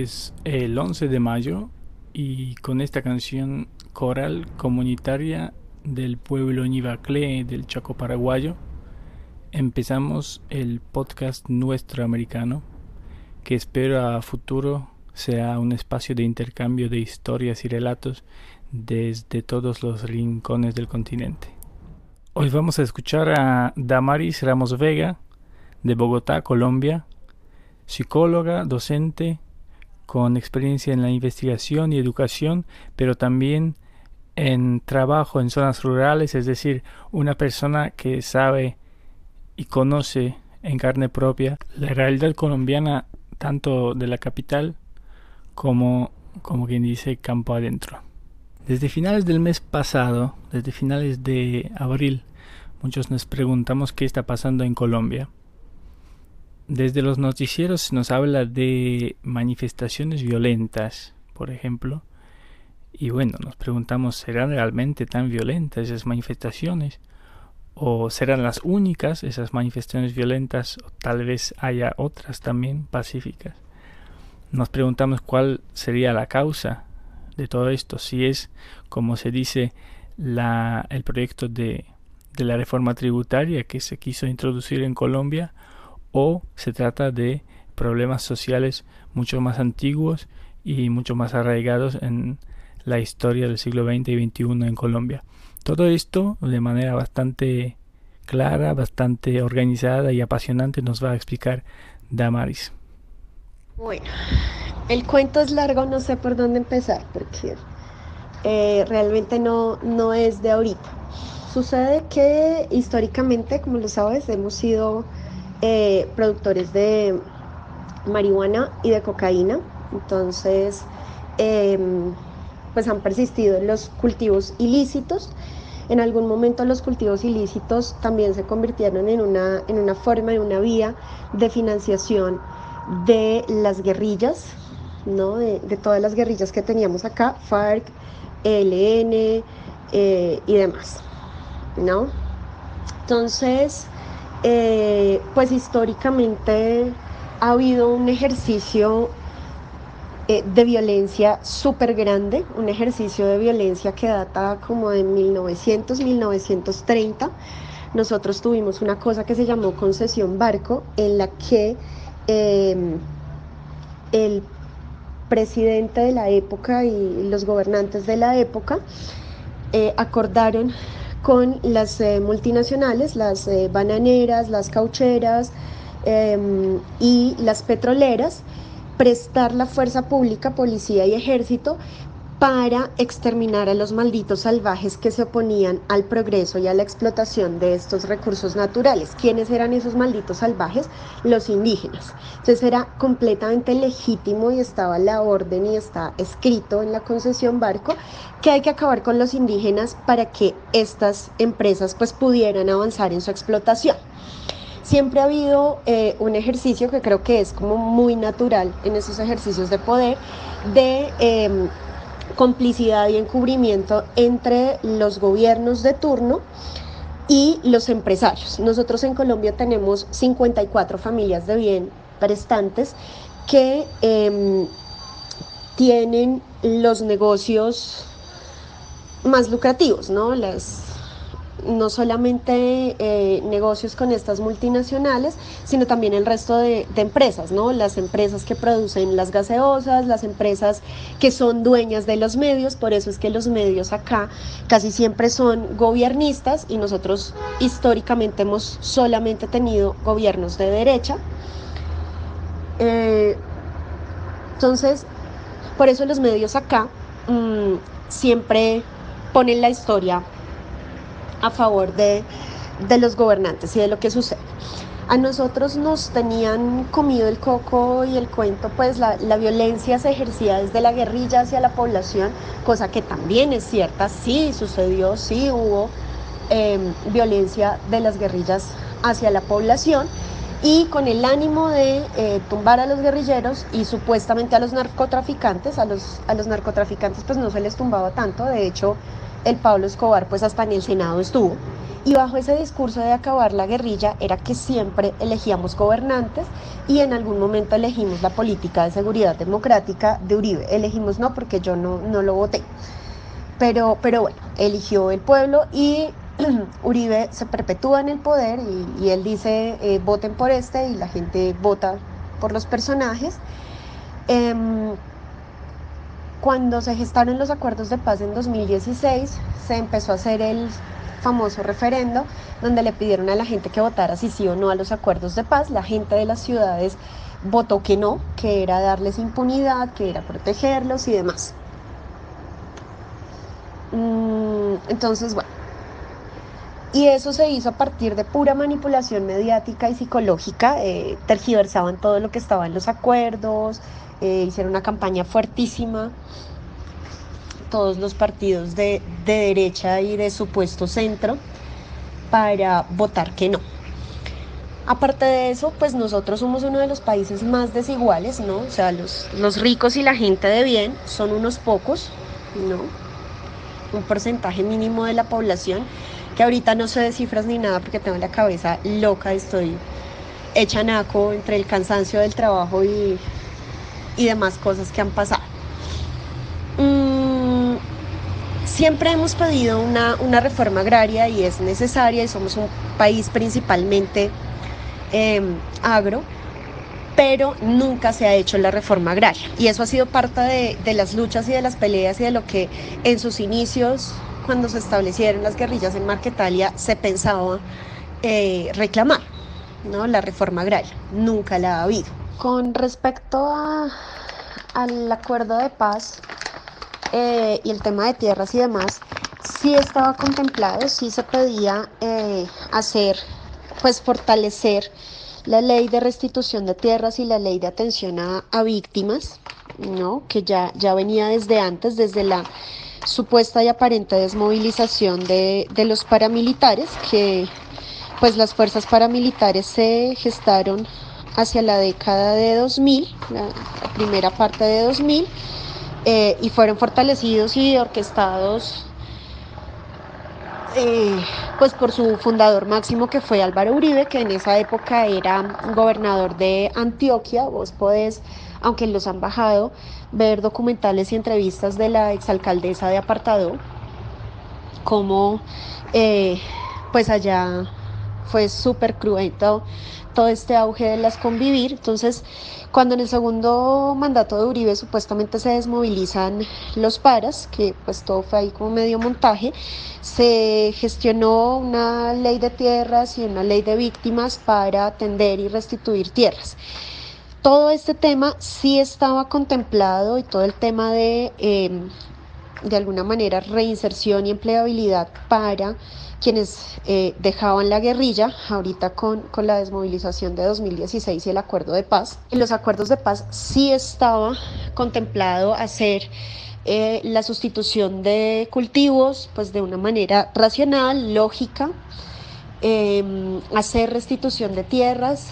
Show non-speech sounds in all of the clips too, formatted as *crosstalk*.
Es el 11 de mayo y con esta canción coral comunitaria del pueblo Ñivacle del Chaco paraguayo empezamos el podcast nuestro americano que espero a futuro sea un espacio de intercambio de historias y relatos desde todos los rincones del continente. Hoy vamos a escuchar a Damaris Ramos Vega de Bogotá, Colombia, psicóloga, docente, con experiencia en la investigación y educación, pero también en trabajo en zonas rurales, es decir, una persona que sabe y conoce en carne propia la realidad colombiana tanto de la capital como, como quien dice, campo adentro. Desde finales del mes pasado, desde finales de abril, muchos nos preguntamos qué está pasando en Colombia. Desde los noticieros nos habla de manifestaciones violentas, por ejemplo, y bueno, nos preguntamos, ¿serán realmente tan violentas esas manifestaciones? ¿O serán las únicas esas manifestaciones violentas? ¿O tal vez haya otras también pacíficas? Nos preguntamos cuál sería la causa de todo esto, si es, como se dice, la, el proyecto de, de la reforma tributaria que se quiso introducir en Colombia, o se trata de problemas sociales mucho más antiguos y mucho más arraigados en la historia del siglo XX y XXI en Colombia. Todo esto de manera bastante clara, bastante organizada y apasionante nos va a explicar Damaris. Bueno, el cuento es largo, no sé por dónde empezar, porque eh, realmente no, no es de ahorita. Sucede que históricamente, como lo sabes, hemos sido eh, productores de marihuana y de cocaína. Entonces, em, pues han persistido los cultivos ilícitos. En algún momento los cultivos ilícitos también se convirtieron en una, en una forma, en una vía de financiación de las guerrillas, ¿no? de, todas las guerrillas que teníamos acá, FARC, ELN eh, y demás. ¿no? Entonces, eh, pues históricamente ha habido un ejercicio eh, de violencia súper grande, un ejercicio de violencia que data como de 1900, 1930. Nosotros tuvimos una cosa que se llamó concesión barco, en la que em, el presidente de la época y los gobernantes de la época eh, acordaron con las eh, multinacionales, las eh, bananeras, las caucheras em, y las petroleras, prestar la fuerza pública, policía y ejército para exterminar a los malditos salvajes que se oponían al progreso y a la explotación de estos recursos naturales. ¿Quiénes eran esos malditos salvajes? Los indígenas. Entonces era completamente legítimo y estaba la orden y está escrito en la concesión barco que hay que acabar con los indígenas para que estas empresas pues pudieran avanzar en su explotación siempre ha habido eh, un ejercicio que creo que es como muy natural en esos ejercicios de poder de em, complicidad y encubrimiento entre los gobiernos de turno y los empresarios. Nosotros en Colombia tenemos 54 familias de bien prestantes que em, tienen los negocios más lucrativos, ¿no? No solamente eh, negocios con estas multinacionales, sino también el resto de, empresas, ¿no? Las empresas que producen las gaseosas, las empresas que son dueñas de los medios, por eso es que los medios acá casi siempre son gobiernistas y nosotros históricamente hemos solamente tenido gobiernos de derecha. Eh, entonces, por eso los medios acá mm, siempre ponen la historia a favor de, los gobernantes y de lo que sucede. A nosotros nos tenían comido el coco y el cuento, pues la, violencia se ejercía desde la guerrilla hacia la población, cosa que también es cierta, sí sucedió, sí hubo em, violencia de las guerrillas hacia la población y con el ánimo de eh, tumbar a los guerrilleros y supuestamente a los narcotraficantes, a los, a los narcotraficantes pues no se les tumbaba tanto, de hecho el Pablo Escobar pues hasta en el Senado estuvo Y bajo ese discurso de acabar la guerrilla era que siempre elegíamos gobernantes y en algún momento elegimos la política de seguridad democrática de Uribe. Elegimos no porque yo no, no lo voté. Pero, pero bueno, eligió el pueblo y *clears throat* Uribe se perpetúa en el poder y, él dice eh, voten por este y la gente vota por los personajes. Em, cuando se gestaron los acuerdos de paz en 2016, se empezó a hacer el famoso referendo donde le pidieron a la gente que votara si sí o no a los acuerdos de paz. La gente de las ciudades votó que no, que era darles impunidad, que era protegerlos y demás. Mm, entonces, bueno. Y eso se hizo a partir de pura manipulación mediática y psicológica. Eh, tergiversaban todo lo que estaba en los acuerdos, eh, hicieron una campaña fuertísima. Todos los partidos de, de derecha y de supuesto centro para votar que no. Aparte de eso, pues nosotros somos uno de los países más desiguales, ¿no? O sea, los, los ricos y la gente de bien son unos pocos, ¿no? Un porcentaje mínimo de la población, que ahorita no sé de cifras ni nada porque tengo la cabeza loca, estoy hecha naco entre el cansancio del trabajo y, y demás cosas que han pasado. Mm, siempre hemos pedido una, una, reforma agraria y es necesaria y somos un país principalmente em, agro, pero nunca se ha hecho la reforma agraria. Y eso ha sido parte de, de, las luchas y de las peleas y de lo que en sus inicios, cuando se establecieron las guerrillas en Marquetalia, se pensaba eh, reclamar, ¿no? La reforma agraria. Nunca la ha habido. Con respecto a, al acuerdo de paz, eh, y el tema de tierras y demás, sí estaba contemplado, sí se pedía eh, hacer, pues fortalecer la ley de restitución de tierras y la ley de atención a, a víctimas, ¿no? que ya, ya venía desde antes, desde la supuesta y aparente desmovilización de, de los paramilitares, que pues las fuerzas paramilitares se gestaron hacia la década de 2000, la, primera parte de 2000, eh, y fueron fortalecidos y orquestados eh, pues por su fundador máximo que fue Álvaro Uribe, que en esa época era gobernador de Antioquia. Vos podés, aunque los han bajado, ver documentales y entrevistas de la exalcaldesa de Apartado, como eh, pues allá fue súper cruento todo este auge de las convivir. Entonces, cuando en el segundo mandato de Uribe supuestamente se desmovilizan los paras, que pues todo fue ahí como medio montaje, se gestionó una ley de tierras y una ley de víctimas para atender y restituir tierras. Todo este tema sí estaba contemplado y todo el tema de, eh, de alguna manera, reinserción y empleabilidad para quienes eh, dejaban la guerrilla, ahorita con, con, la desmovilización de 2016 y el acuerdo de paz. En los acuerdos de paz sí estaba contemplado hacer eh, la sustitución de cultivos pues de una manera racional, lógica, eh, hacer restitución de tierras,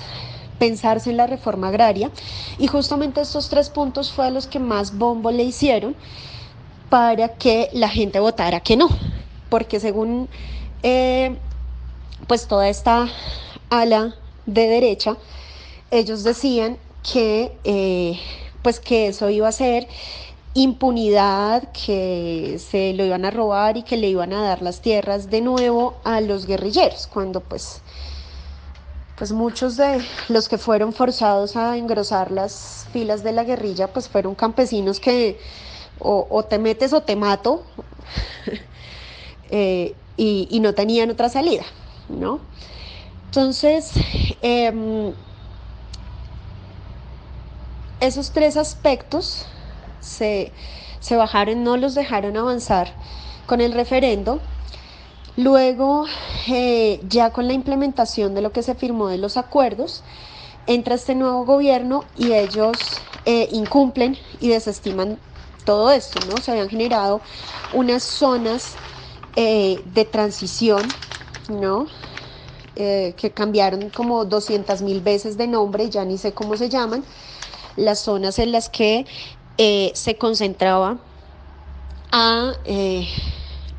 pensarse en la reforma agraria y justamente estos tres puntos fue a los que más bombo le hicieron para que la gente votara que no, porque según eh, pues toda esta ala de derecha, ellos decían que, eh, pues que eso iba a ser impunidad, que se lo iban a robar y que le iban a dar las tierras de nuevo a los guerrilleros, cuando pues, pues muchos de los que fueron forzados a engrosar las filas de la guerrilla, pues fueron campesinos que o, o te metes o te mato. *laughs* eh, y, no tenían otra salida, ¿no? Entonces, eh, esos tres aspectos se, se, bajaron, no los dejaron avanzar con el referendo. Luego, eh, ya con la implementación de lo que se firmó de los acuerdos, entra este nuevo gobierno y ellos eh, incumplen y desestiman todo esto, ¿no? Se habían generado unas zonas eh, de transición, ¿no? Eh, que cambiaron como 200 mil veces de nombre, ya ni sé cómo se llaman, las zonas en las que eh, se concentraba a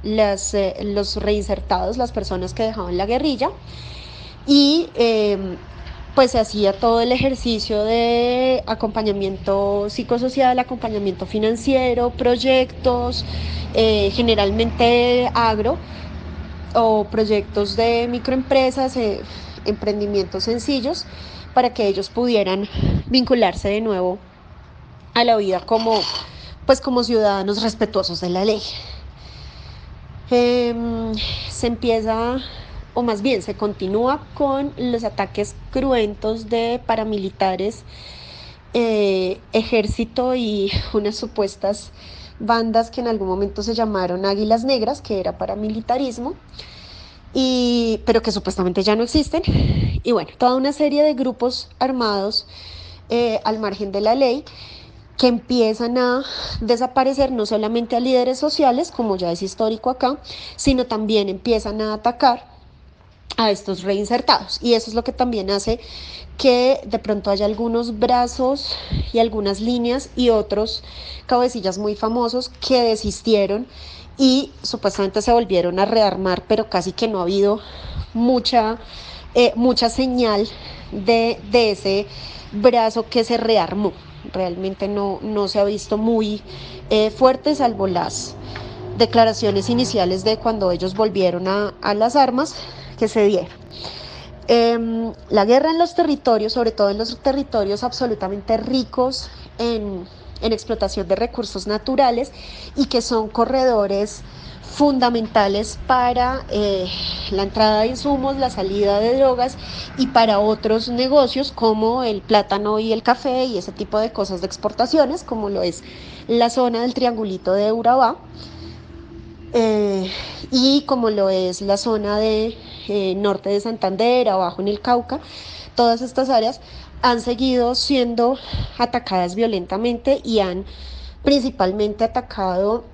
las, los reinsertados, las personas que dejaban la guerrilla. Y pues se hacía todo el ejercicio de acompañamiento psicosocial, acompañamiento financiero, proyectos, eh, generalmente agro o proyectos de microempresas, eh, emprendimientos sencillos, para que ellos pudieran vincularse de nuevo a la vida como, pues como ciudadanos respetuosos de la ley. Em, se empieza, o más bien se continúa con los ataques cruentos de paramilitares, eh, ejército y *laughs* unas supuestas bandas que en algún momento se llamaron Águilas Negras, que era paramilitarismo, y, pero que supuestamente ya no existen. Y bueno, toda una serie de grupos armados eh, al margen de la ley que empiezan a desaparecer no solamente a líderes sociales, como ya es histórico acá, sino también empiezan a atacar a estos reinsertados. Y eso es lo que también hace que de pronto haya algunos brazos y algunas líneas y otros cabecillas muy famosos que desistieron y supuestamente se volvieron a rearmar, pero casi que no ha habido mucha, eh, mucha señal de, de ese brazo que se rearmó realmente no, no se ha visto muy eh, fuerte, salvo las declaraciones iniciales de cuando ellos volvieron a, las armas que se dieron. Em, la guerra en los territorios, sobre todo en los territorios absolutamente ricos en, en explotación de recursos naturales y que son corredores fundamentales para eh, la entrada de insumos, la salida de drogas y para otros negocios como el plátano y el café y ese tipo de cosas de exportaciones, como lo es la zona del triangulito de Urabá eh, y como lo es la zona de eh, norte de Santander, abajo en el Cauca. Todas estas áreas han seguido siendo atacadas violentamente y han principalmente atacado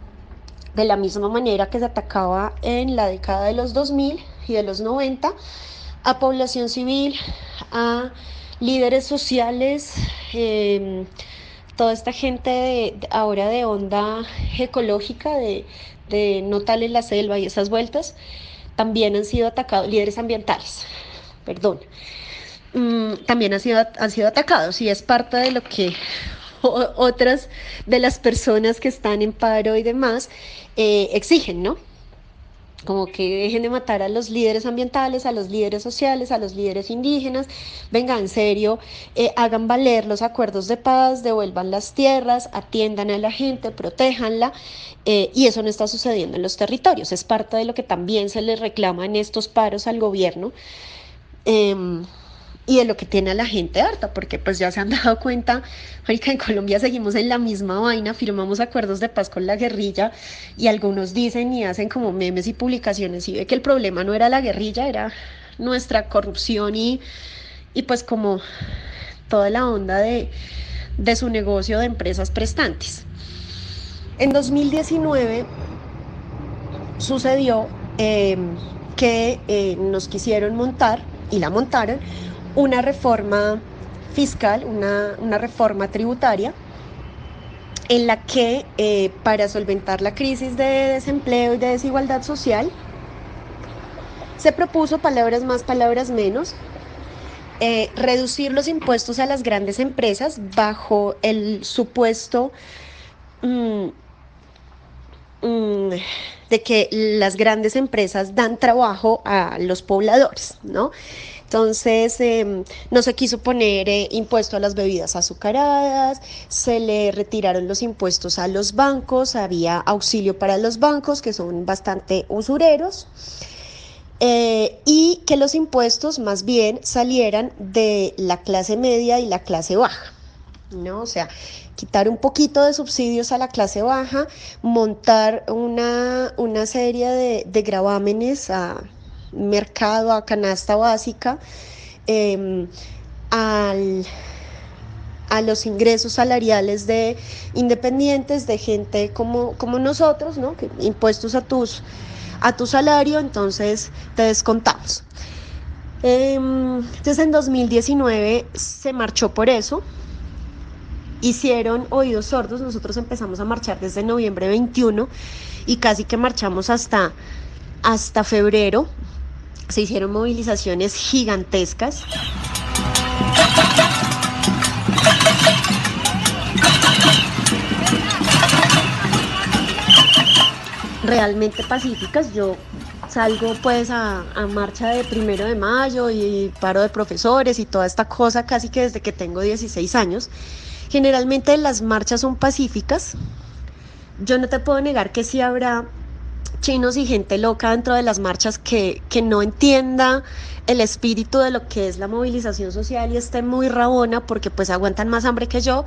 de la misma manera que se atacaba en la década de los 2000 y de los 90 a población civil, a líderes sociales, em, toda esta gente de, ahora de onda ecológica, de, de no tal en la selva y esas vueltas, también han sido atacados, líderes ambientales, perdón, mm, también han sido, han sido atacados y es parte de lo que otras de las personas que están en paro y demás eh, exigen, ¿no? Como que dejen de matar a los líderes ambientales, a los líderes sociales, a los líderes indígenas. Venga, en serio, eh, hagan valer los acuerdos de paz, devuelvan las tierras, atiendan a la gente, protéjanla. Eh, y eso no está sucediendo en los territorios. Es parte de lo que también se les reclama en estos paros al gobierno. Em, y de lo que tiene a la gente harta, porque pues ya se han *laughs* dado cuenta, que en Colombia seguimos en la misma vaina, firmamos acuerdos de paz con la guerrilla y algunos dicen y hacen como memes y publicaciones y ve que el problema no era la guerrilla, era nuestra corrupción y, y pues como toda la onda de, de su negocio de empresas prestantes. En 2019 sucedió eh, que eh, nos quisieron montar y la montaron una reforma fiscal, una, reforma tributaria, en la que eh, para solventar la crisis de desempleo y de desigualdad social, se propuso, palabras más, palabras menos, eh, reducir los impuestos a las grandes empresas bajo el supuesto mm, mm, de que las grandes empresas dan trabajo a los pobladores, ¿no? Entonces, em, no se quiso poner eh, impuesto a las bebidas azucaradas, se le retiraron los impuestos a los bancos, había auxilio para los bancos que son bastante usureros. Eh, y que los impuestos más bien salieran de la clase media y la clase baja, ¿no? O sea, quitar un poquito de subsidios a la clase baja, montar una, una serie de, de gravámenes a mercado, a canasta básica, em, al, a los ingresos salariales de independientes, de gente como, como nosotros, ¿no? que impuestos a, tus, a tu salario, entonces te descontamos. Em, entonces en 2019 se marchó por eso, hicieron oídos sordos, nosotros empezamos a marchar desde noviembre 21 y casi que marchamos hasta, hasta febrero. Se hicieron movilizaciones gigantescas. realmente pacíficas. Yo salgo pues a, marcha de primero de mayo y paro de profesores y toda esta cosa casi que desde que tengo 16 años. Generalmente las marchas son pacíficas. Yo no te puedo negar que sí habrá chinos y gente loca dentro de las marchas que, que no entienda el espíritu de lo que es la movilización social y esté muy rabona porque pues aguantan más hambre que yo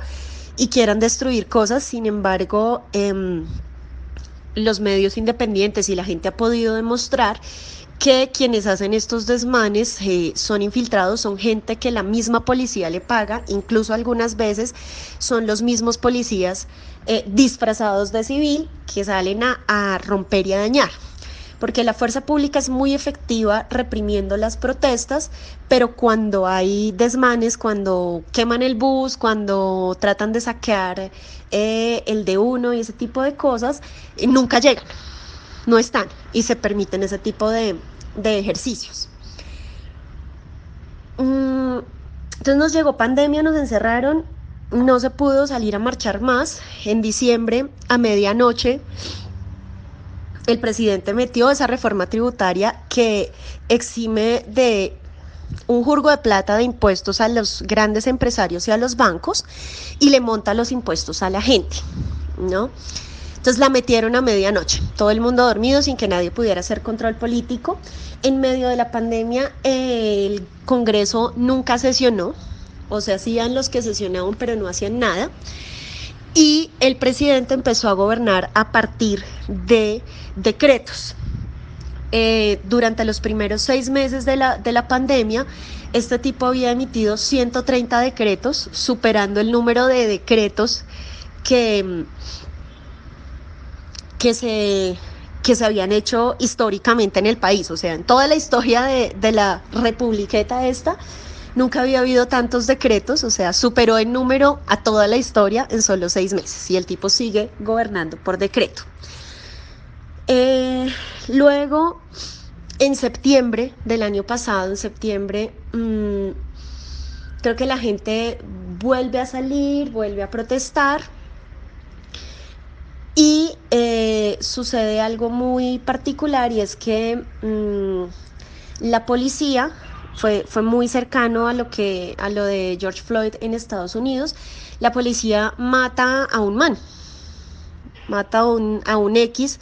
y quieran destruir cosas. Sin embargo, eh, los medios independientes y la gente ha podido demostrar que quienes hacen estos desmanes eh, son infiltrados, son gente que la misma policía le paga, incluso algunas veces son los mismos policías eh, disfrazados de civil que salen a romper y a dañar porque la fuerza pública es muy efectiva reprimiendo las protestas, pero cuando hay desmanes, cuando queman el bus, cuando tratan de saquear eh, el de uno y ese tipo de cosas, nunca llegan, no están y se permiten ese tipo de, ejercicios. Mm, entonces nos llegó pandemia, nos encerraron, no se pudo salir a marchar más. En diciembre, a medianoche, el presidente metió esa reforma tributaria que exime de un jurgo de plata de impuestos a los grandes empresarios y a los bancos y le monta los impuestos a la gente, ¿no? Entonces la metieron a medianoche, todo el mundo dormido sin que nadie pudiera hacer control político. En medio de la pandemia el Congreso nunca sesionó, o sea, hacían los que sesionaban pero no hacían nada. Y el presidente empezó a gobernar a partir de decretos. Eh, durante los primeros seis meses de la, de la pandemia, este tipo había emitido 130 decretos, superando el número de decretos que, que, se, que se habían hecho históricamente en el país. O sea, en toda la historia de, de la republiqueta esta, Nunca había habido tantos decretos, o sea, superó en número a toda la historia en solo seis meses y el tipo sigue gobernando por decreto. Eh, luego, en septiembre del año pasado, en septiembre, mm, creo que la gente vuelve a salir, vuelve a protestar y eh, sucede algo muy particular y es que mm, la policía fue, fue muy cercano a lo, que, a lo de George Floyd en Estados Unidos. La policía mata a un man, mata a un, a un X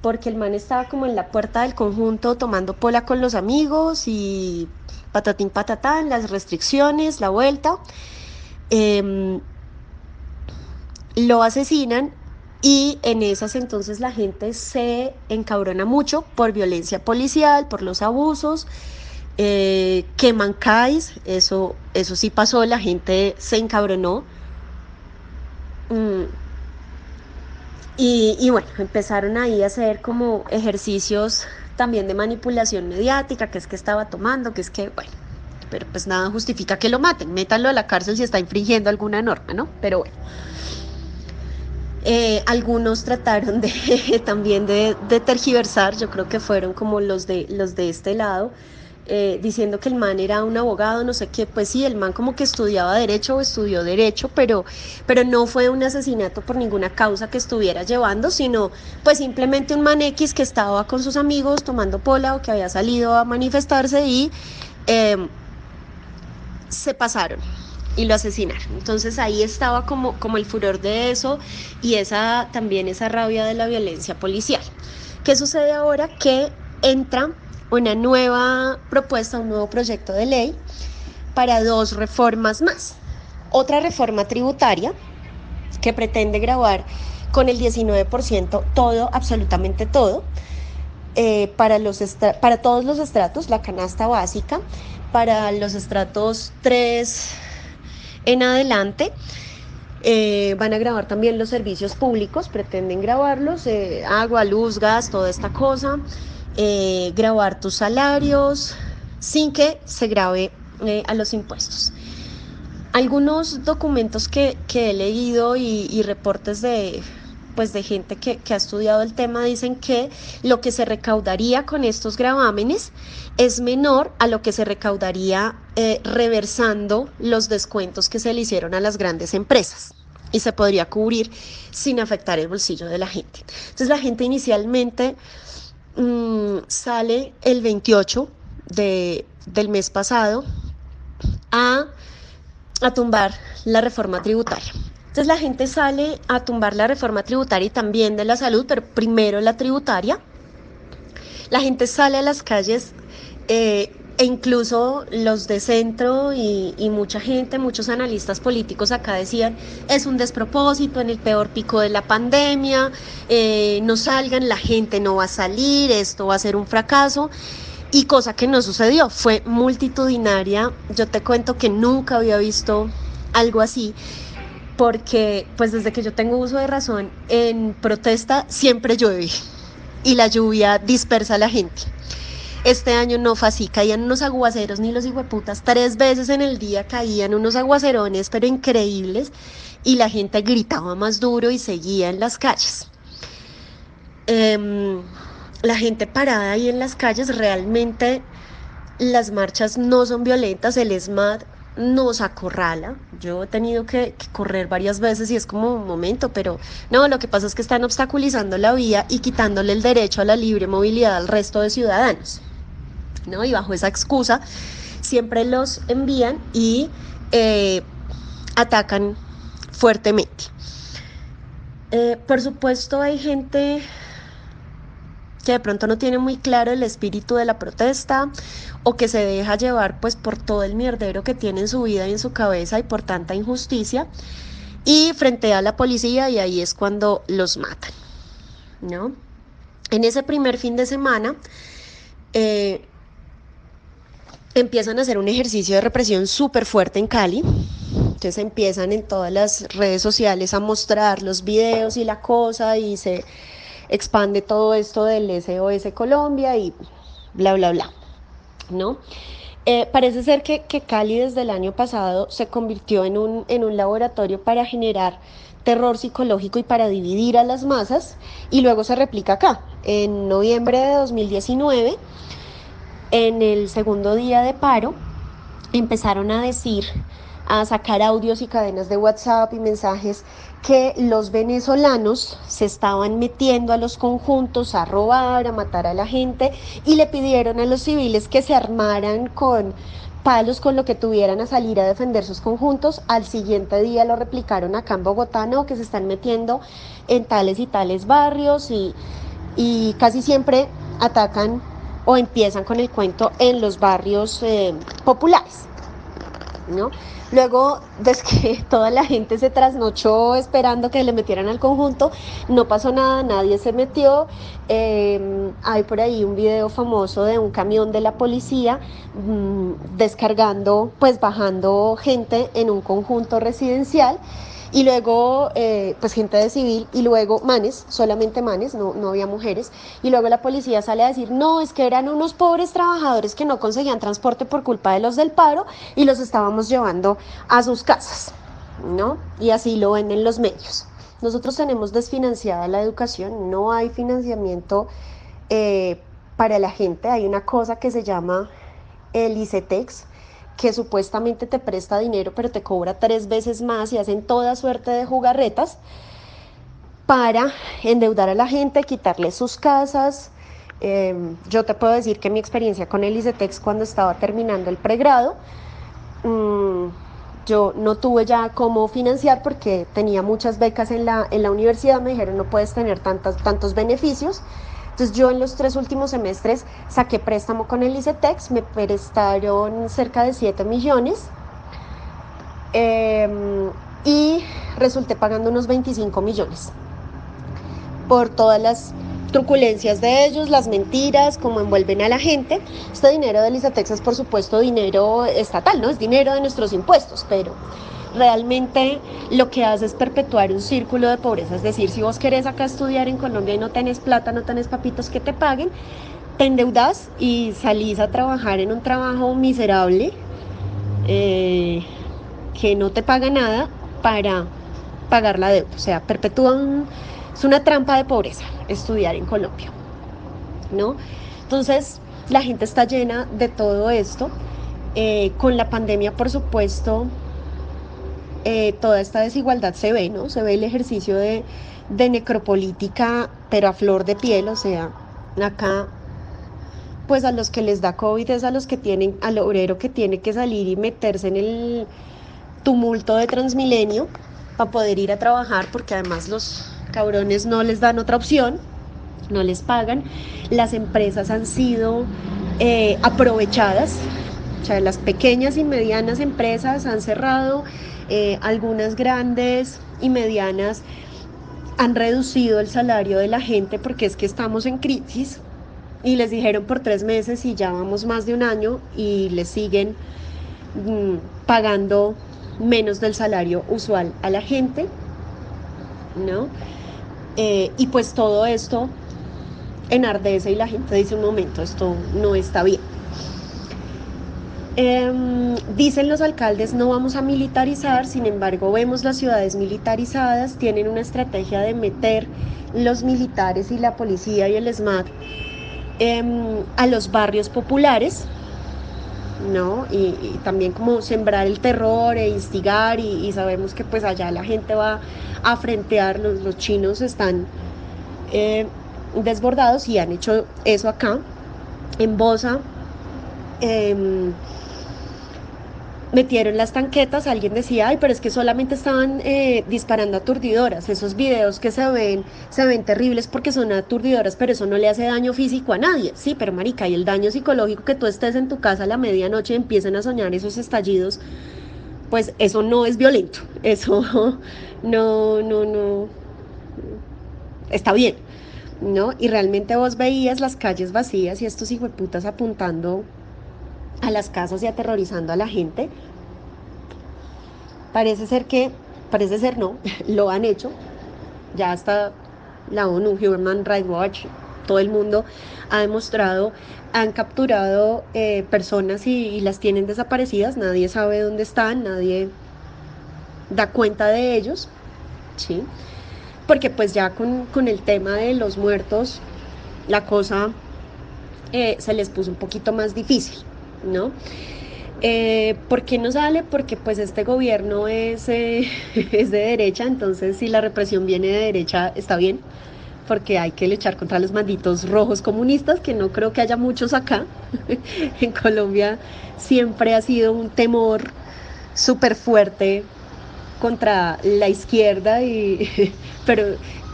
porque el man estaba como en la puerta del conjunto tomando pola con los amigos y patatín patatán, las restricciones, la vuelta. Em, lo asesinan y en esas entonces la gente se encabrona mucho por violencia policial, por los abusos eh, queman CAIS, eso, eso sí pasó, la gente se encabronó. Mm. Y, bueno, empezaron ahí a hacer como ejercicios también de manipulación mediática, que es que estaba tomando, que es que, bueno, pero pues nada justifica que lo maten, métanlo a la cárcel si está infringiendo alguna norma, ¿no? Pero bueno. Eh, algunos trataron de *laughs* también de, de, tergiversar, yo creo que fueron como los de los de este lado, eh, diciendo que el man era un abogado, no sé qué, pues sí, el man como que estudiaba derecho o estudió derecho, pero, pero no fue un asesinato por ninguna causa que estuviera llevando, sino pues simplemente un man X que estaba con sus amigos tomando pola o que había salido a manifestarse y em, se pasaron y lo asesinaron. Entonces ahí estaba como, como el furor de eso y esa también esa rabia de la violencia policial. ¿Qué sucede ahora? Que entra una nueva propuesta, un nuevo proyecto de ley para dos reformas más. Otra reforma tributaria que pretende grabar con el 19% todo, absolutamente todo, eh, para, los para todos los estratos, la canasta básica, para los estratos 3 en adelante. Eh, van a grabar también los servicios públicos, pretenden grabarlos, eh, agua, luz, gas, toda esta cosa. Eh, grabar tus salarios sin que se grabe eh, a los impuestos. Algunos documentos que, he leído y, reportes de, pues de gente que, ha estudiado el tema dicen que lo que se recaudaría con estos gravámenes es menor a lo que se recaudaría eh, reversando los descuentos que se le hicieron a las grandes empresas y se podría cubrir sin afectar el bolsillo de la gente. Entonces la gente inicialmente mm, sale el 28 de, del mes pasado a, a tumbar la reforma tributaria. Entonces la gente sale a tumbar la reforma tributaria y también de la salud, pero primero la tributaria. La gente sale a las calles eh, e incluso los de centro y, mucha gente, muchos analistas políticos acá decían, es un despropósito en el peor pico de la pandemia, eh, no salgan, la gente no va a salir, esto va a ser un fracaso. Y cosa que no sucedió, fue multitudinaria. Yo te cuento que nunca había visto algo así, porque pues desde que yo tengo uso de razón, en protesta siempre llueve y la lluvia dispersa a la gente. Este año no fue así, caían unos aguaceros, ni los hijueputas, tres veces en el día caían unos aguacerones, pero increíbles, y la gente gritaba más duro y seguía en las calles. Em, la gente parada ahí en las calles, realmente las marchas no son violentas, el ESMAD nos acorrala. Yo he tenido que, que, correr varias veces y es como un momento, pero no, lo que pasa es que están obstaculizando la vía y quitándole el derecho a la libre movilidad al resto de ciudadanos. ¿No? Y bajo esa excusa siempre los envían y eh, atacan fuertemente. Eh, por supuesto hay gente que de pronto no tiene muy claro el espíritu de la protesta o que se deja llevar pues por todo el mierdero que tiene en su vida y en su cabeza y por tanta injusticia y frente a la policía y ahí es cuando los matan, ¿no? En ese primer fin de semana eh, empiezan a hacer un ejercicio de represión súper fuerte en Cali. Entonces empiezan en todas las redes sociales a mostrar los videos y la cosa y se expande todo esto del SOS Colombia y bla, bla, bla. ¿No? Eh, parece ser que, que, Cali desde el año pasado se convirtió en un, en un laboratorio para generar terror psicológico y para dividir a las masas y luego se replica acá. En noviembre de 2019 en el segundo día de paro empezaron a decir, a sacar audios y cadenas de WhatsApp y mensajes que los venezolanos se estaban metiendo a los conjuntos a robar, a matar a la gente y le pidieron a los civiles que se armaran con palos con lo que tuvieran a salir a defender sus conjuntos. Al siguiente día lo replicaron acá en Bogotá, ¿no? que se están metiendo en tales y tales barrios y, y casi siempre atacan o empiezan con el cuento en los barrios eh, populares. ¿no? Luego, desde que *laughs* toda la gente se trasnochó esperando que le metieran al conjunto, no pasó nada, nadie se metió. Em, hay por ahí un video famoso de un camión de la policía mm, descargando, pues bajando gente en un conjunto residencial y luego eh, pues gente de civil y luego manes, solamente manes, no, no había mujeres, y luego la policía sale a decir, no, es que eran unos pobres trabajadores que no conseguían transporte por culpa de los del paro y los estábamos llevando a sus casas, ¿no? Y así lo ven en los medios. Nosotros tenemos desfinanciada la educación, no hay financiamiento eh, para la gente, hay una cosa que se llama el ICETEX, que supuestamente te presta dinero, pero te cobra tres veces más y hacen toda suerte de jugarretas para endeudar a la gente, quitarle sus casas. Em, yo te puedo decir que mi experiencia con el ICETEX cuando estaba terminando el pregrado, mm, yo no tuve ya cómo financiar porque tenía muchas becas en la, en la universidad, me dijeron no puedes tener tantos, tantos beneficios. Entonces yo en los tres últimos semestres saqué préstamo con el ICETEX, me prestaron cerca de 7 millones em, y resulté pagando unos 25 millones por todas las truculencias de ellos, las mentiras, cómo envuelven a la gente. Este dinero del ICETEX es por supuesto dinero estatal, ¿no? Es dinero de nuestros impuestos, pero realmente lo que hace es perpetuar un círculo de pobreza. Es decir, si vos querés acá estudiar en Colombia y no tenés plata, no tenés papitos que te paguen, te endeudas y salís a trabajar en un trabajo miserable eh, que no te paga nada para pagar la deuda. O sea, perpetúan es una trampa de pobreza estudiar en Colombia, ¿no? Entonces, la gente está llena de todo esto. Eh, con la pandemia, por supuesto, eh, toda esta desigualdad se ve, ¿no? Se ve el ejercicio de, de necropolítica, pero a flor de piel, o sea, acá pues a los que les da COVID es a los que tienen, al obrero que tiene que salir y meterse en el tumulto de Transmilenio para poder ir a trabajar, porque además los cabrones no les dan otra opción, no les pagan. Las empresas han sido eh, aprovechadas, o sea, las pequeñas y medianas empresas han cerrado, eh, algunas grandes y medianas han reducido el salario de la gente porque es que estamos en crisis y les dijeron por tres meses y ya vamos más de un año y les siguen mm, pagando menos del salario usual a la gente, ¿no? Eh, y pues todo esto enardece y la gente dice un momento, esto no está bien. Em, dicen los alcaldes no vamos a militarizar, sin embargo vemos las ciudades militarizadas, tienen una estrategia de meter los militares y la policía y el SMAT em, a los barrios populares, ¿no? Y, también como sembrar el terror e instigar y, sabemos que pues allá la gente va a frentear, los, chinos están eh, desbordados y han hecho eso acá, en Bosa. Metieron las tanquetas, alguien decía, ay, pero es que solamente estaban eh, disparando aturdidoras. Esos videos que se ven, se ven terribles porque son aturdidoras, pero eso no le hace daño físico a nadie. Sí, pero marica, y el daño psicológico que tú estés en tu casa a la medianoche y empiecen a soñar esos estallidos, pues eso no es violento. *laughs* Eso no, no, no. Está bien. ¿No? Y realmente vos veías las calles vacías y estos putas apuntando a las casas y aterrorizando a la gente. Parece ser que, parece ser no, *laughs* lo han hecho. Ya hasta la ONU, Human Rights Watch, todo el mundo ha demostrado, han capturado eh, personas y, las tienen desaparecidas, nadie sabe dónde están, nadie da cuenta de ellos, ¿sí? Porque pues ya con, el tema de los muertos, la cosa eh, se les puso un poquito más difícil. ¿No? Eh, ¿Por qué no sale? Porque pues este gobierno es, eh, *laughs* es de derecha, entonces si la represión viene de derecha está bien, porque hay que luchar contra los malditos rojos comunistas, que no creo que haya muchos acá. *laughs* en Colombia siempre ha sido un temor súper fuerte contra la izquierda, y, *laughs* pero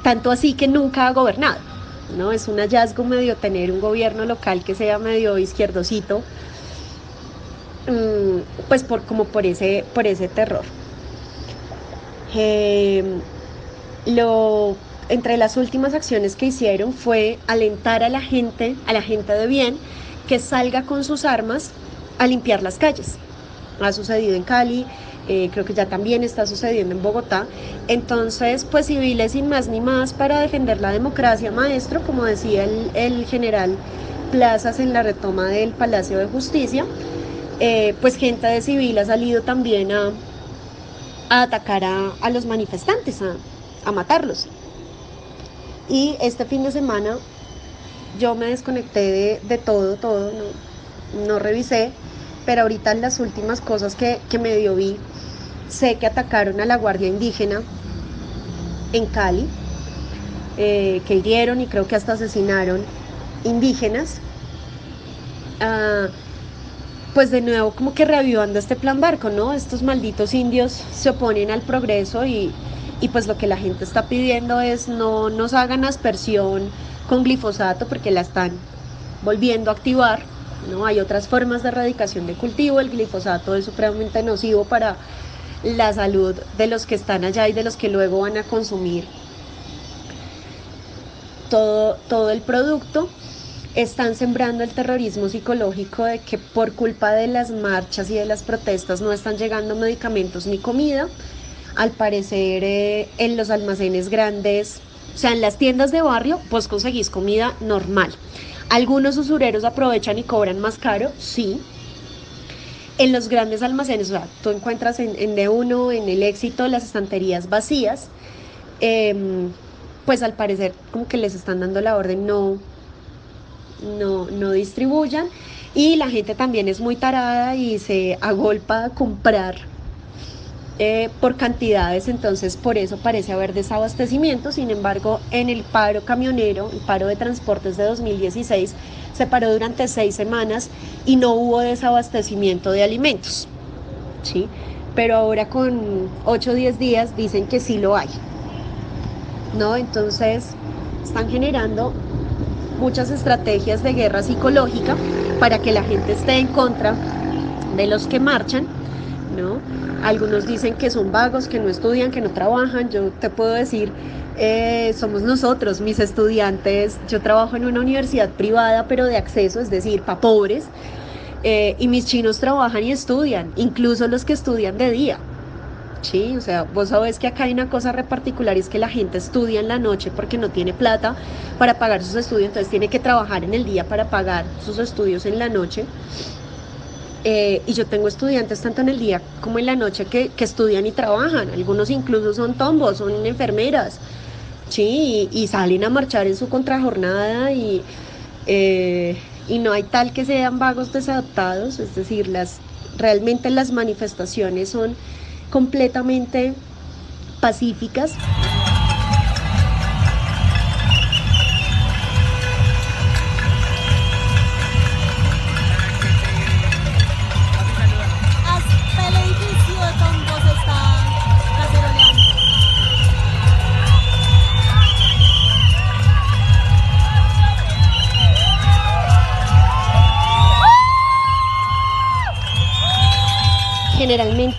tanto así que nunca ha gobernado. ¿no? Es un hallazgo medio tener un gobierno local que sea medio izquierdosito pues por, como por ese, por ese terror. Em, lo, entre las últimas acciones que hicieron fue alentar a la gente, a la gente de bien, que salga con sus armas a limpiar las calles. Ha sucedido en Cali, eh, creo que ya también está sucediendo en Bogotá. Entonces, pues civiles sin más ni más para defender la democracia, maestro, como decía el, el general Plazas en la retoma del Palacio de Justicia. Eh, pues gente de civil ha salido también a, atacar a, los manifestantes, a, matarlos. Y este fin de semana yo me desconecté de, todo, todo, no, revisé, pero ahorita las últimas cosas que, que medio vi, sé que atacaron a la Guardia Indígena en Cali, eh, que hirieron y creo que hasta asesinaron indígenas. Ah, pues de nuevo como que reavivando este plan barco, ¿no? Estos malditos indios se oponen al progreso y, pues lo que la gente está pidiendo es no nos hagan aspersión con glifosato porque la están volviendo a activar, ¿no? Hay otras formas de erradicación de cultivo, el glifosato es supremamente nocivo para la salud de los que están allá y de los que luego van a consumir todo, todo el producto están sembrando el terrorismo psicológico de que por culpa de las marchas y de las protestas no están llegando medicamentos ni comida. Al parecer eh, en los almacenes grandes, o sea, en las tiendas de barrio, pues conseguís comida normal. Algunos usureros aprovechan y cobran más caro, sí. En los grandes almacenes, o sea, tú encuentras en, D1, en el éxito, las estanterías vacías. Em, pues al parecer como que les están dando la orden no, no, no distribuyan. Y la gente también es muy tarada y se agolpa a comprar eh, por cantidades, entonces por eso parece haber desabastecimiento. Sin embargo, en el paro camionero, el paro de transportes de 2016, se paró durante seis semanas y no hubo desabastecimiento de alimentos. ¿sí? Pero ahora con 8 o 10 días dicen que sí lo hay. ¿no? Entonces están generando muchas estrategias de guerra psicológica para que la gente esté en contra de los que marchan, ¿no? Algunos dicen que son vagos, que no estudian, que no trabajan. Yo te puedo decir, eh, somos nosotros, mis estudiantes. Yo trabajo en una universidad privada, pero de acceso, es decir, para pobres. Eh, y mis chinos trabajan y estudian, incluso los que estudian de día. Sí, o sea, vos sabés que acá hay una cosa re particular y es que la gente estudia en la noche porque no tiene plata para pagar sus estudios, entonces tiene que trabajar en el día para pagar sus estudios en la noche. Eh, y yo tengo estudiantes tanto en el día como en la noche que, estudian y trabajan. Algunos incluso son tombos, son enfermeras, ¿sí? Y, salen a marchar en su contrajornada y, eh, y no hay tal que sean vagos desadaptados. Es decir, las, realmente las manifestaciones son completamente pacíficas.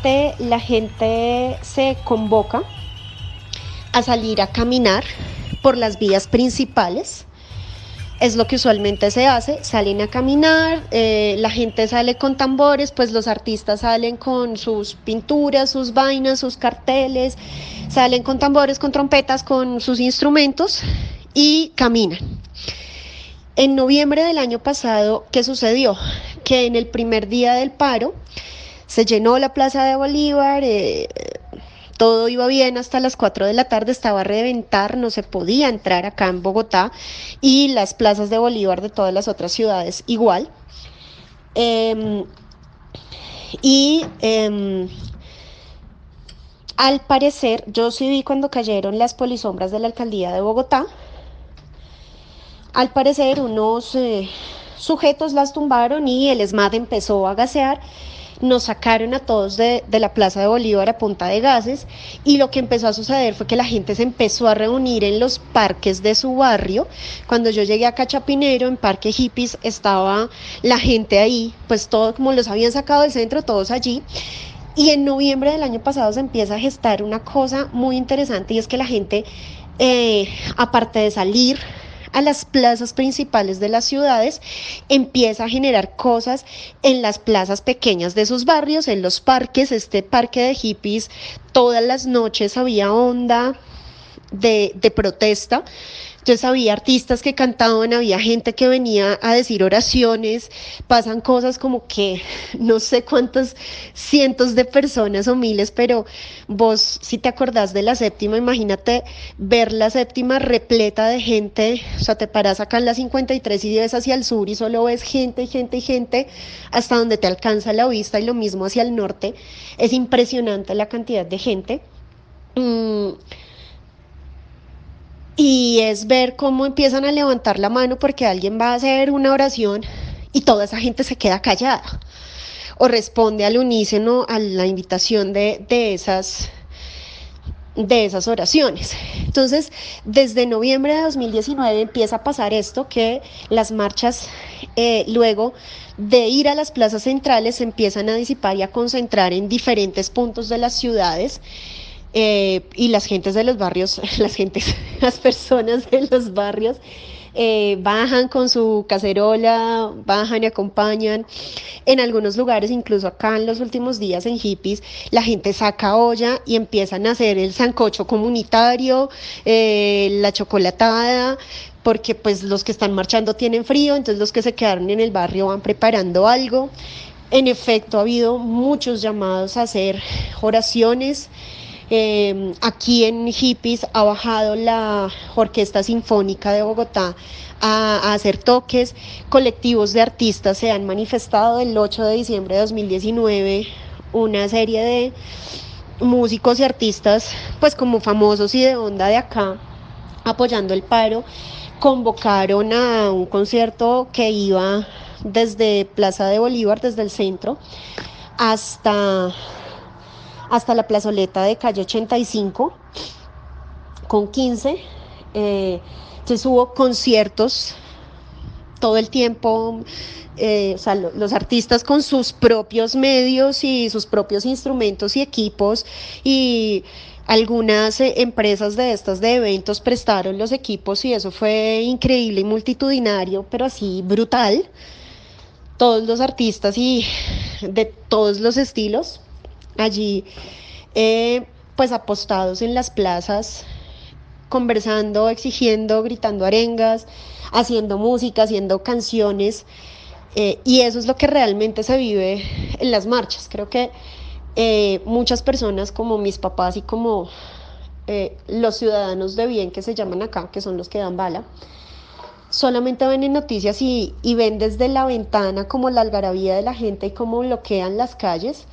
La gente se convoca a salir a caminar por las vías principales. Es lo que usualmente se hace, salen a caminar, eh, la gente sale con tambores, pues los artistas salen con sus pinturas, sus vainas, sus carteles, salen con tambores, con trompetas, con sus instrumentos y caminan. En noviembre del año pasado, ¿qué sucedió? Que en el primer día del paro, se llenó la plaza de Bolívar, eh, todo iba bien hasta las 4 de la tarde, estaba a reventar, no se podía entrar acá en Bogotá y las plazas de Bolívar de todas las otras ciudades igual. Em, y em, al parecer, yo sí vi cuando cayeron las polisombras de la alcaldía de Bogotá, al parecer unos eh, sujetos las tumbaron y el ESMAD empezó a gasear nos sacaron a todos de, la Plaza de Bolívar a punta de gases y lo que empezó a suceder fue que la gente se empezó a reunir en los parques de su barrio. Cuando yo llegué a Cachapinero, en Parque Hippies, estaba la gente ahí, pues todo como los habían sacado del centro, todos allí. Y en noviembre del año pasado se empieza a gestar una cosa muy interesante y es que la gente, eh, aparte de salir a las plazas principales de las ciudades, empieza a generar cosas en las plazas pequeñas de sus barrios, en los parques, este parque de hippies, todas las noches había onda de, de protesta entonces había artistas que cantaban, había gente que venía a decir oraciones, pasan cosas como que *laughs* no sé cuántas cientos de personas o miles, pero vos si te acordás de la séptima, imagínate ver la séptima repleta de gente, o sea, te paras acá en la 53 y ves hacia el sur y solo ves gente y gente y gente hasta donde te alcanza la vista y lo mismo hacia el norte. Es impresionante la cantidad de gente. Mm, y es ver cómo empiezan a levantar la mano porque alguien va a hacer una oración y toda esa gente se queda callada o responde al unísono a la invitación de, esas de esas oraciones. Entonces, desde noviembre de 2019 empieza a pasar esto, que las marchas eh, luego de ir a las plazas centrales se empiezan a disipar y a concentrar en diferentes puntos de las ciudades eh, y las gentes de los barrios, *laughs* las gentes, *laughs* las personas de los barrios eh, bajan con su cacerola, bajan y acompañan. En algunos lugares, incluso acá en los últimos días en hippies, la gente saca olla y empiezan a hacer el sancocho comunitario, eh, la chocolatada, porque pues los que están marchando tienen frío, entonces los que se quedaron en el barrio van preparando algo. En efecto, ha habido muchos llamados a hacer oraciones. Em, aquí en Hippies ha bajado la Orquesta Sinfónica de Bogotá a, hacer toques. Colectivos de artistas se han manifestado el 8 de diciembre de 2019, una serie de músicos y artistas, pues como famosos y de onda de acá, apoyando el paro, convocaron a un concierto que iba desde Plaza de Bolívar, desde el centro, hasta, hasta la plazoleta de calle 85, con 15. Eh, entonces hubo conciertos todo el tiempo, eh, o sea, los artistas con sus propios medios y sus propios instrumentos y equipos y algunas eh, empresas de estas de eventos prestaron los equipos y eso fue increíble y multitudinario, pero así brutal. Todos los artistas y de todos los estilos allí, eh, pues apostados en las plazas, conversando, exigiendo, gritando arengas, haciendo música, haciendo canciones. Eh, y eso es lo que realmente se vive en las marchas. Creo que eh, muchas personas como mis papás y como los ciudadanos de bien que se llaman acá, que son los que dan bala, solamente ven en noticias y, y ven desde la ventana como la algarabía de la gente y cómo bloquean las calles.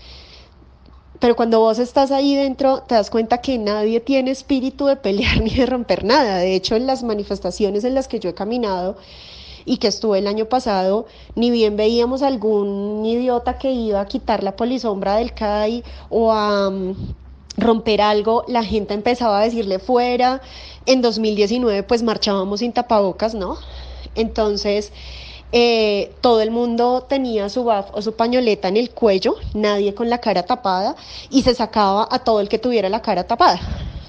Pero cuando vos estás ahí dentro, te das cuenta que nadie tiene espíritu de pelear *laughs* ni de romper nada. De hecho, en las manifestaciones en las que yo he caminado, y que estuve el año pasado, ni bien veíamos algún idiota que iba a quitar la polisombra del CAI o a mm, romper algo, la gente empezaba a decirle fuera. En 2019 pues marchábamos sin tapabocas, ¿no? Entonces... Eh, todo el mundo tenía su buff o su pañoleta en el cuello, nadie con la cara tapada y se sacaba a todo el que tuviera la cara tapada.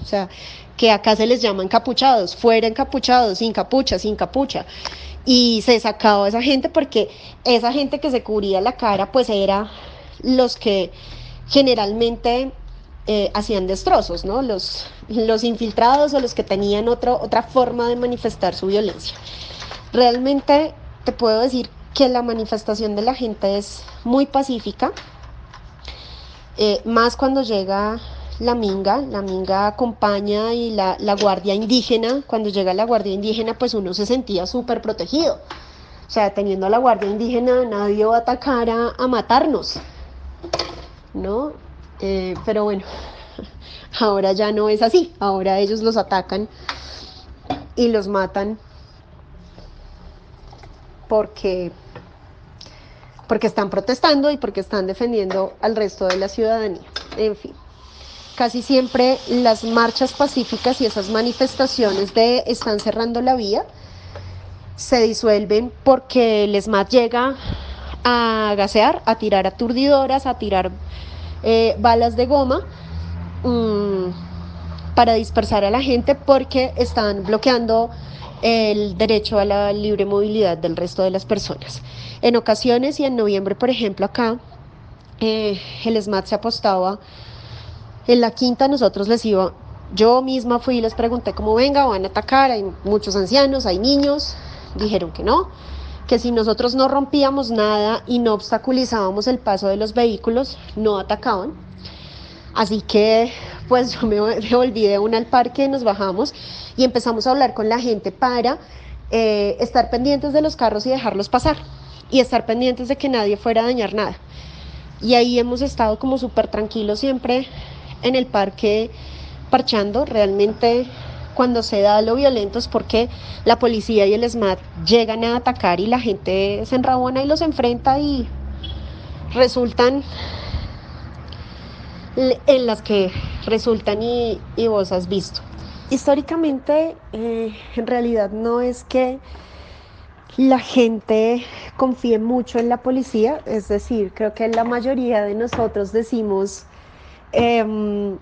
O sea, que acá se les llama encapuchados, fuera encapuchados, sin capucha, sin capucha y se sacaba a esa gente porque esa gente que se cubría la cara pues era los que generalmente eh, hacían destrozos, ¿no? Los, los infiltrados o los que tenían otra forma de manifestar su violencia. Realmente te puedo decir que la manifestación de la gente es muy pacífica, eh, más cuando llega la minga, la minga acompaña y la, guardia indígena, cuando llega la guardia indígena pues uno se sentía súper protegido. O sea, teniendo a la guardia indígena nadie va a atacar a, matarnos, ¿no? Eh, pero bueno, *laughs* ahora ya no es así, ahora ellos los atacan y los matan porque porque están protestando y porque están defendiendo al resto de la ciudadanía. En fin casi siempre las marchas pacíficas y esas manifestaciones de están cerrando la vía se disuelven porque el ESMAD llega a gasear, a tirar aturdidoras, a tirar eh, balas de goma mm, para dispersar a la gente porque están bloqueando el derecho a la libre movilidad del resto de las personas. En ocasiones y en noviembre, por ejemplo, acá, eh, el ESMAD se apostaba en la quinta nosotros les iba, yo misma fui y les pregunté cómo venga, van a atacar, hay muchos ancianos, hay niños, dijeron que no, que si nosotros no rompíamos nada y no obstaculizábamos el paso de los vehículos, no atacaban. Así que pues *laughs* yo me de una al parque, nos bajamos y empezamos a hablar con la gente para eh, estar pendientes de los carros y dejarlos pasar y estar pendientes de que nadie fuera a dañar nada. Y ahí hemos estado como súper tranquilos siempre en el parque parchando. Realmente cuando se da lo violento es porque la policía y el SMAT llegan a atacar y la gente se enrabona y los enfrenta y resultan en las que resultan y, vos has visto. Históricamente, eh, en realidad no es que la gente confíe mucho en la policía, es decir, creo que la mayoría de nosotros decimos Em,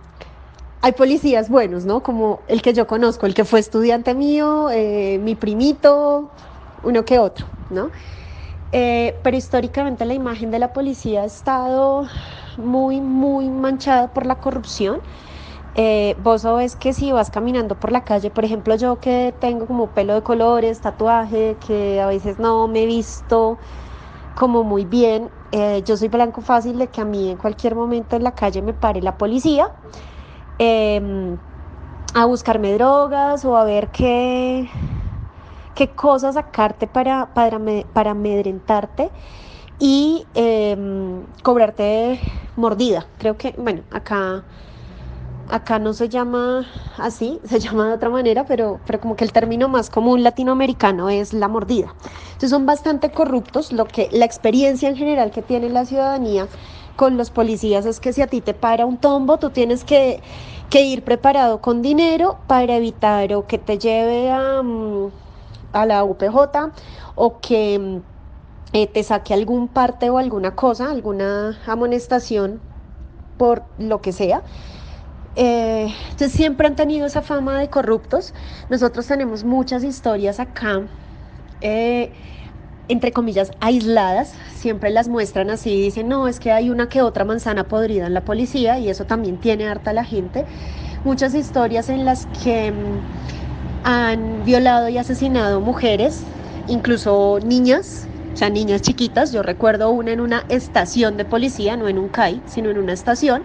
hay policías buenos, ¿no? Como el que yo conozco, el que fue estudiante mío, eh, mi primito, uno que otro, ¿no? Eh, pero históricamente la imagen de la policía ha estado muy, muy manchada por la corrupción. Eh, vos sabes que si vas caminando por la calle, por ejemplo, yo que tengo como pelo de colores, tatuaje, que a veces no me he visto como muy bien, eh, yo soy blanco fácil de que a mí en cualquier momento en la calle me pare la policía em, a buscarme drogas o a ver qué, qué cosas sacarte para, para, para amedrentarte y em, cobrarte mordida. Creo que, bueno, acá, acá no se llama así, *laughs* se llama de otra manera, pero, pero como que el término más común latinoamericano es la mordida. Entonces son bastante corruptos, lo que la experiencia en general que tiene la ciudadanía con los policías es que si a ti te para un tombo, tú tienes que, que ir preparado con dinero para evitar o que te lleve a... Mm, a la UPJ o que eh, te saque algún parte o alguna cosa, alguna amonestación por lo que sea. Eh, entonces siempre han tenido esa fama de corruptos. Nosotros tenemos muchas historias acá, eh, entre comillas, aisladas. Siempre las muestran así, dicen, no, es que hay una que otra manzana podrida en la policía y eso también tiene harta la gente. Muchas historias en las que han violado y asesinado mujeres, incluso niñas, o sea, niñas chiquitas. Yo recuerdo una en una estación de policía, no en un CAI, sino en una estación,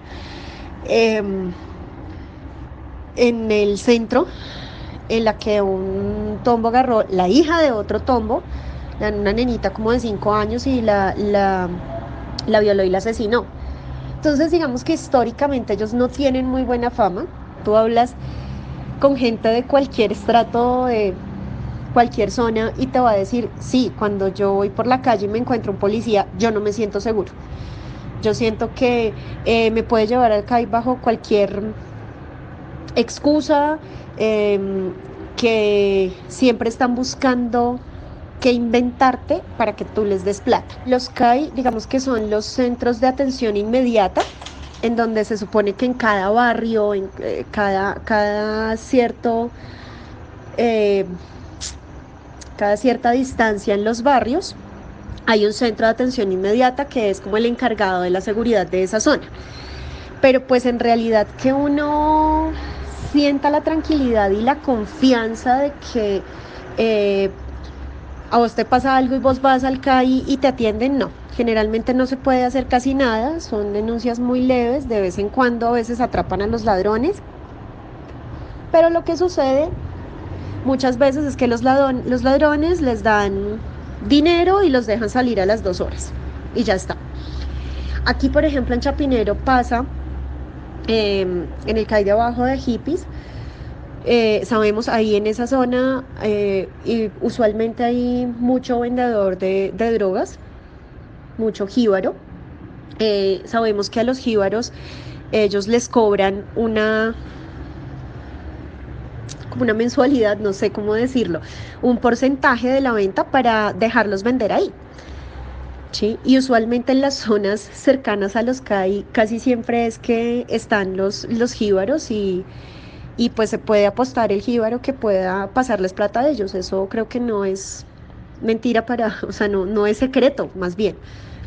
em, en el centro, en la que un tombo agarró la hija de otro tombo, una nenita como de 5 años, y la, la, la violó y la asesinó. Entonces, digamos que históricamente ellos no tienen muy buena fama. Tú hablas con gente de cualquier estrato, de cualquier zona y te va a decir, sí, cuando yo voy por la calle y me encuentro un policía, yo no me siento seguro. Yo siento que eh, me puede llevar al CAI bajo cualquier excusa, em, que siempre están buscando que inventarte para que tú les des plata. Los CAI, digamos que son los centros de atención inmediata, en donde se supone que en cada barrio, en eh, cada, cada cierto, eh, cada cierta distancia en los barrios, hay un centro de atención inmediata que es como el encargado de la seguridad de esa zona. Pero pues en realidad que uno sienta la tranquilidad y la confianza de que eh, a vos te pasa algo y vos vas al CAI y te atienden, no Generalmente no se puede hacer casi nada, son denuncias muy leves, de vez en cuando a veces atrapan a los ladrones. Pero lo que sucede muchas veces es que los, los ladrones les dan dinero y los dejan salir a las dos horas y ya está. Aquí, por ejemplo, en Chapinero pasa, em, en el CAI de abajo de hippies, eh, sabemos ahí en esa zona, eh, y usualmente hay mucho vendedor de, de drogas, mucho jíbaro. Eh, sabemos que a los jíbaros ellos les cobran una como una mensualidad, no sé cómo decirlo, un porcentaje de la venta para dejarlos vender ahí. ¿sí? Y usualmente en las zonas cercanas a los CAI casi siempre es que están los, los jíbaros y, y pues se puede apostar el jíbaro que pueda pasarles plata de ellos. Eso creo que no es mentira para, *laughs* o sea, no, no es secreto, más bien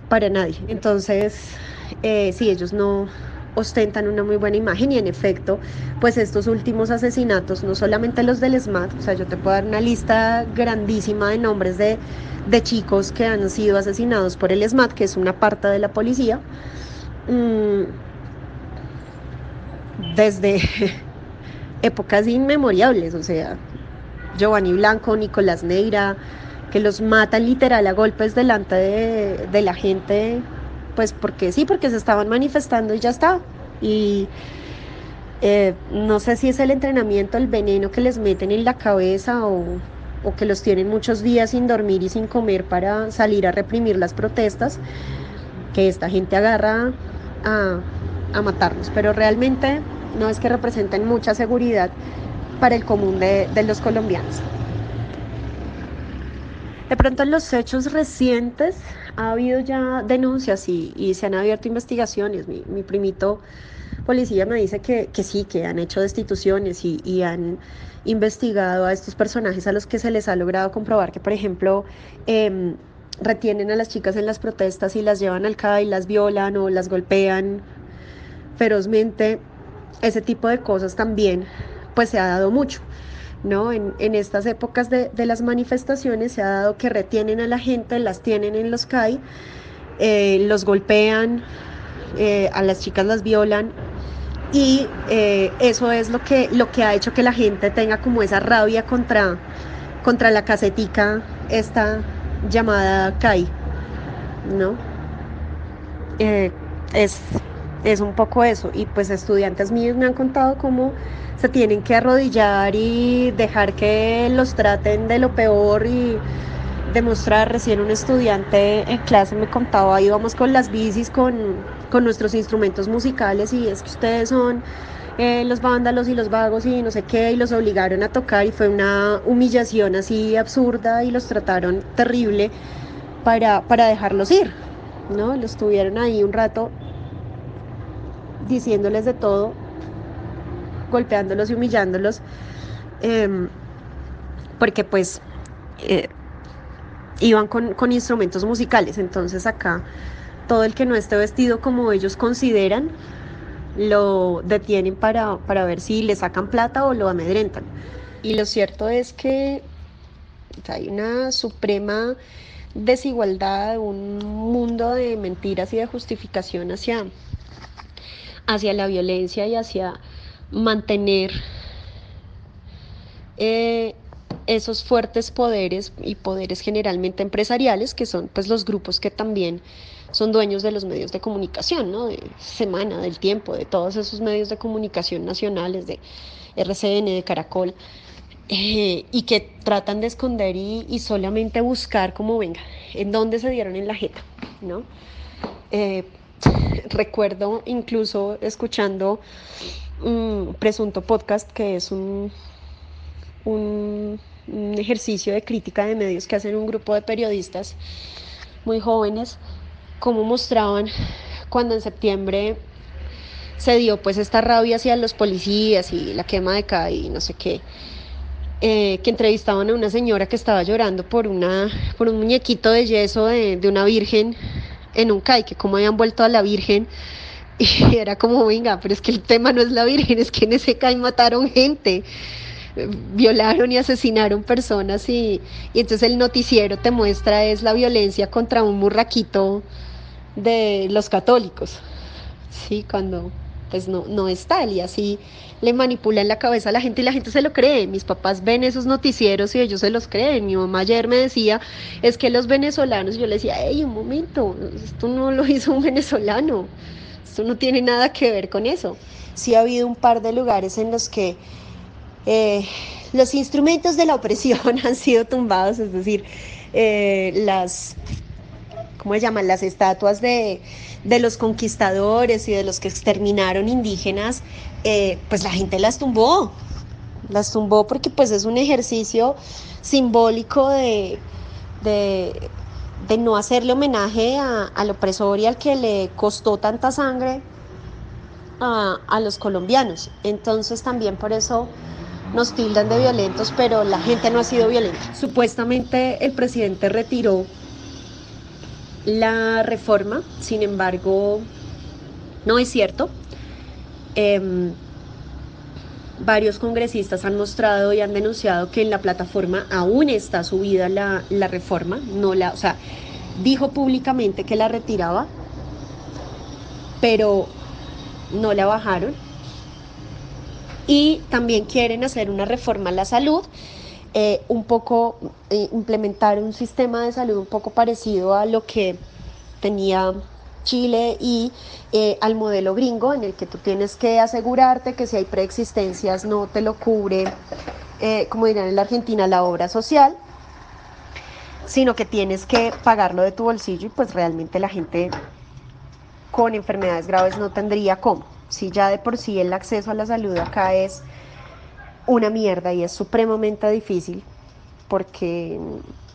para nadie. Entonces, eh, sí, ellos no ostentan una muy buena imagen y en efecto, pues estos últimos asesinatos, no solamente los del SMAT, o sea, yo te puedo dar una lista grandísima de nombres de, de chicos que han sido asesinados por el SMAT, que es una parte de la policía, mm, desde *laughs* épocas inmemorables, o sea, Giovanni Blanco, Nicolás Neira, que los matan literal a golpes delante de, la gente, pues porque sí, porque se estaban manifestando y ya está. Y eh, no sé si es el entrenamiento, el veneno que les meten en la cabeza o, o, que los tienen muchos días sin dormir y sin comer para salir a reprimir las protestas, que esta gente agarra a, a matarlos. Pero realmente no es que representen mucha seguridad para el común de, de los colombianos. De pronto en los hechos recientes ha habido ya denuncias y, se han abierto investigaciones. Mi, primito policía me dice que, sí, que han hecho destituciones y, han investigado a estos personajes a los que se les ha logrado comprobar que, por ejemplo, em, retienen a las chicas en las protestas y las llevan al CAI, las violan o las golpean ferozmente. Ese tipo de cosas también pues se ha dado mucho. ¿No? En, estas épocas de, las manifestaciones se ha dado que retienen a la gente, las tienen en los CAI, eh, los golpean, eh, a las chicas las violan y eh, eso es lo que, lo que ha hecho que la gente tenga como esa rabia contra, contra la casetica esta llamada CAI, ¿no? Es, es un poco eso. Y pues estudiantes míos me han contado cómo se tienen que arrodillar y dejar que los traten de lo peor y demostrar. Recién un estudiante en clase me contaba, íbamos con las bicis, con, con nuestros instrumentos musicales y es que ustedes son eh, los vándalos y los vagos y no sé qué, y los obligaron a tocar y fue una humillación así absurda y los trataron terrible para, para dejarlos ir, ¿no? Los tuvieron ahí un rato diciéndoles de todo, golpeándolos y humillándolos, em, porque pues eh, iban con, con instrumentos musicales, entonces acá todo el que no esté vestido como ellos consideran, lo detienen para, para, ver si le sacan plata o lo amedrentan. Y lo cierto es que hay una suprema desigualdad, un mundo de mentiras y de justificación hacia, hacia la violencia y hacia mantener eh, esos fuertes poderes y poderes generalmente empresariales, que son pues los grupos que también son dueños de los medios de comunicación, ¿no? De Semana, del Tiempo, de todos esos medios de comunicación nacionales, de RCN, de Caracol, eh, y que tratan de esconder y, solamente buscar como venga, en dónde se dieron en la jeta, ¿no? Eh, recuerdo incluso escuchando un presunto podcast que es un, un, ejercicio de crítica de medios que hacen un grupo de periodistas muy jóvenes, como mostraban cuando en septiembre se dio pues esta rabia hacia los policías y la quema de acá y no sé qué. Eh, que entrevistaban a una señora que estaba llorando por, una, por un muñequito de yeso de, de una virgen en un CAI, que como habían vuelto a la Virgen, *laughs* y era como, venga, pero es que el tema no es la Virgen, es que en ese CAI mataron gente, violaron y asesinaron personas y, entonces el noticiero te muestra es la violencia contra un murraquito de los católicos, ¿sí? Cuando pues no, no es tal y así le manipulan la cabeza a la gente y la gente se lo cree. Mis papás ven esos noticieros y ellos se los creen. Mi mamá ayer me decía, es que los venezolanos, yo le decía, hey, un momento, esto no lo hizo un venezolano, esto no tiene nada que ver con eso. Sí ha habido un par de lugares en los que eh, los instrumentos de la opresión *laughs* han sido tumbados, es decir, eh, las ¿cómo se llaman? Las estatuas de, los conquistadores y de los que exterminaron indígenas, eh, pues la gente las tumbó. Las tumbó porque pues es un ejercicio simbólico de, de, no hacerle homenaje al opresor y al que le costó tanta sangre a, a los colombianos. Entonces también por eso nos tildan de violentos, pero la gente no ha sido violenta. Supuestamente el presidente retiró la reforma, sin embargo, no es cierto. Em, varios congresistas han mostrado y han denunciado que en la plataforma aún está subida la, la reforma, no la, o sea, dijo públicamente que la retiraba, pero no la bajaron. Y también quieren hacer una reforma a la salud eh, un poco eh, implementar un sistema de salud un poco parecido a lo que tenía Chile y eh, al modelo gringo en el que tú tienes que asegurarte que si hay preexistencias no te lo cubre, como dirán en la Argentina, la obra social, sino que tienes que pagarlo de tu bolsillo y pues realmente la gente con enfermedades graves no tendría cómo. Si ya de por sí el acceso a la salud acá es una mierda y es supremamente difícil porque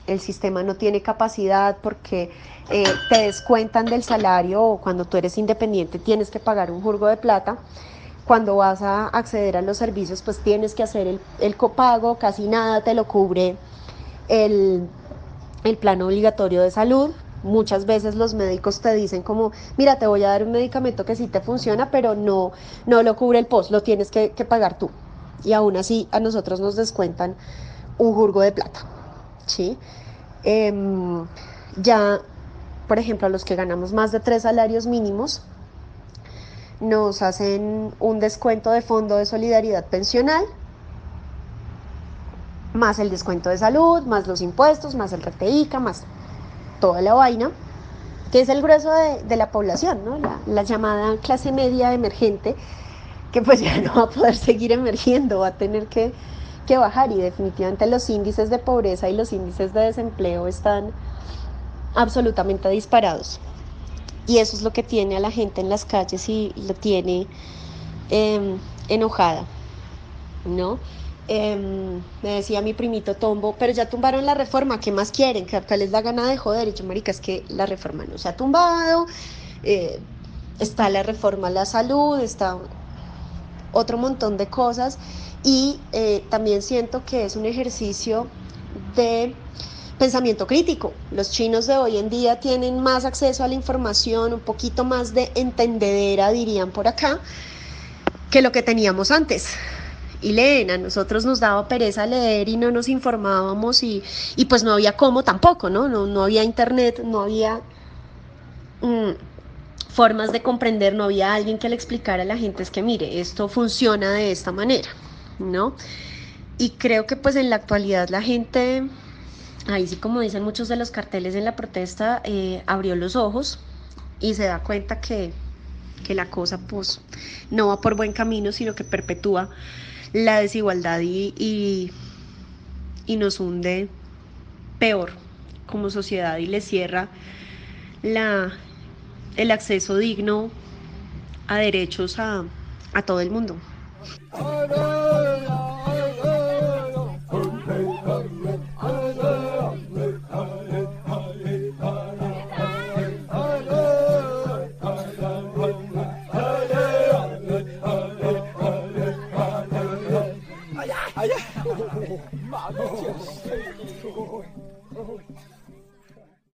el sistema no tiene capacidad, porque eh, te descuentan del salario o cuando tú eres independiente tienes que pagar un jurgo de plata. Cuando vas a acceder a los servicios, pues tienes que hacer el, copago, casi nada te lo cubre el, el plano obligatorio de salud, Muchas veces los médicos te dicen como, mira, te voy a dar un medicamento que sí te funciona, pero no, no lo cubre el post, lo tienes que, que pagar tú y aún así a nosotros nos descuentan un jurgo de plata. ¿sí? Em, ya, por ejemplo, a los que ganamos más de tres salarios mínimos, nos hacen un descuento de fondo de solidaridad pensional, más el descuento de salud, más los impuestos, más el RTICA, más toda la vaina, que es el grueso de, la población, ¿no? la, llamada clase media emergente, que pues ya no va a poder seguir emergiendo, va a tener que, que bajar y definitivamente los índices de pobreza y los índices de desempleo están absolutamente disparados. Y eso es lo que tiene a la gente en las calles y lo tiene em, enojada, ¿no? Em, me decía mi primito Tombo, pero ya tumbaron la reforma, ¿qué más quieren? ¿Qué les da gana de joder? Y yo, marica, es que la reforma no se ha tumbado, eh, está la reforma a la salud, está otro montón de cosas y eh, también siento que es un ejercicio de pensamiento crítico. Los chinos de hoy en día tienen más acceso a la información, un poquito más de entendedera, dirían por acá, que lo que teníamos antes. Y leen, a nosotros nos daba pereza leer y no nos informábamos y, pues no había cómo tampoco, ¿no? No, había internet, no había mm, formas de comprender, no había alguien que le explicara a la gente es que mire, esto funciona de esta manera, ¿no? Y creo que pues en la actualidad la gente ahí sí como dicen muchos de los carteles en la protesta, eh, abrió los ojos y se da cuenta que, la cosa pues no va por buen camino, sino que perpetúa la desigualdad y, y, nos hunde peor como sociedad y le cierra la, el acceso digno a derechos a, a todo el mundo.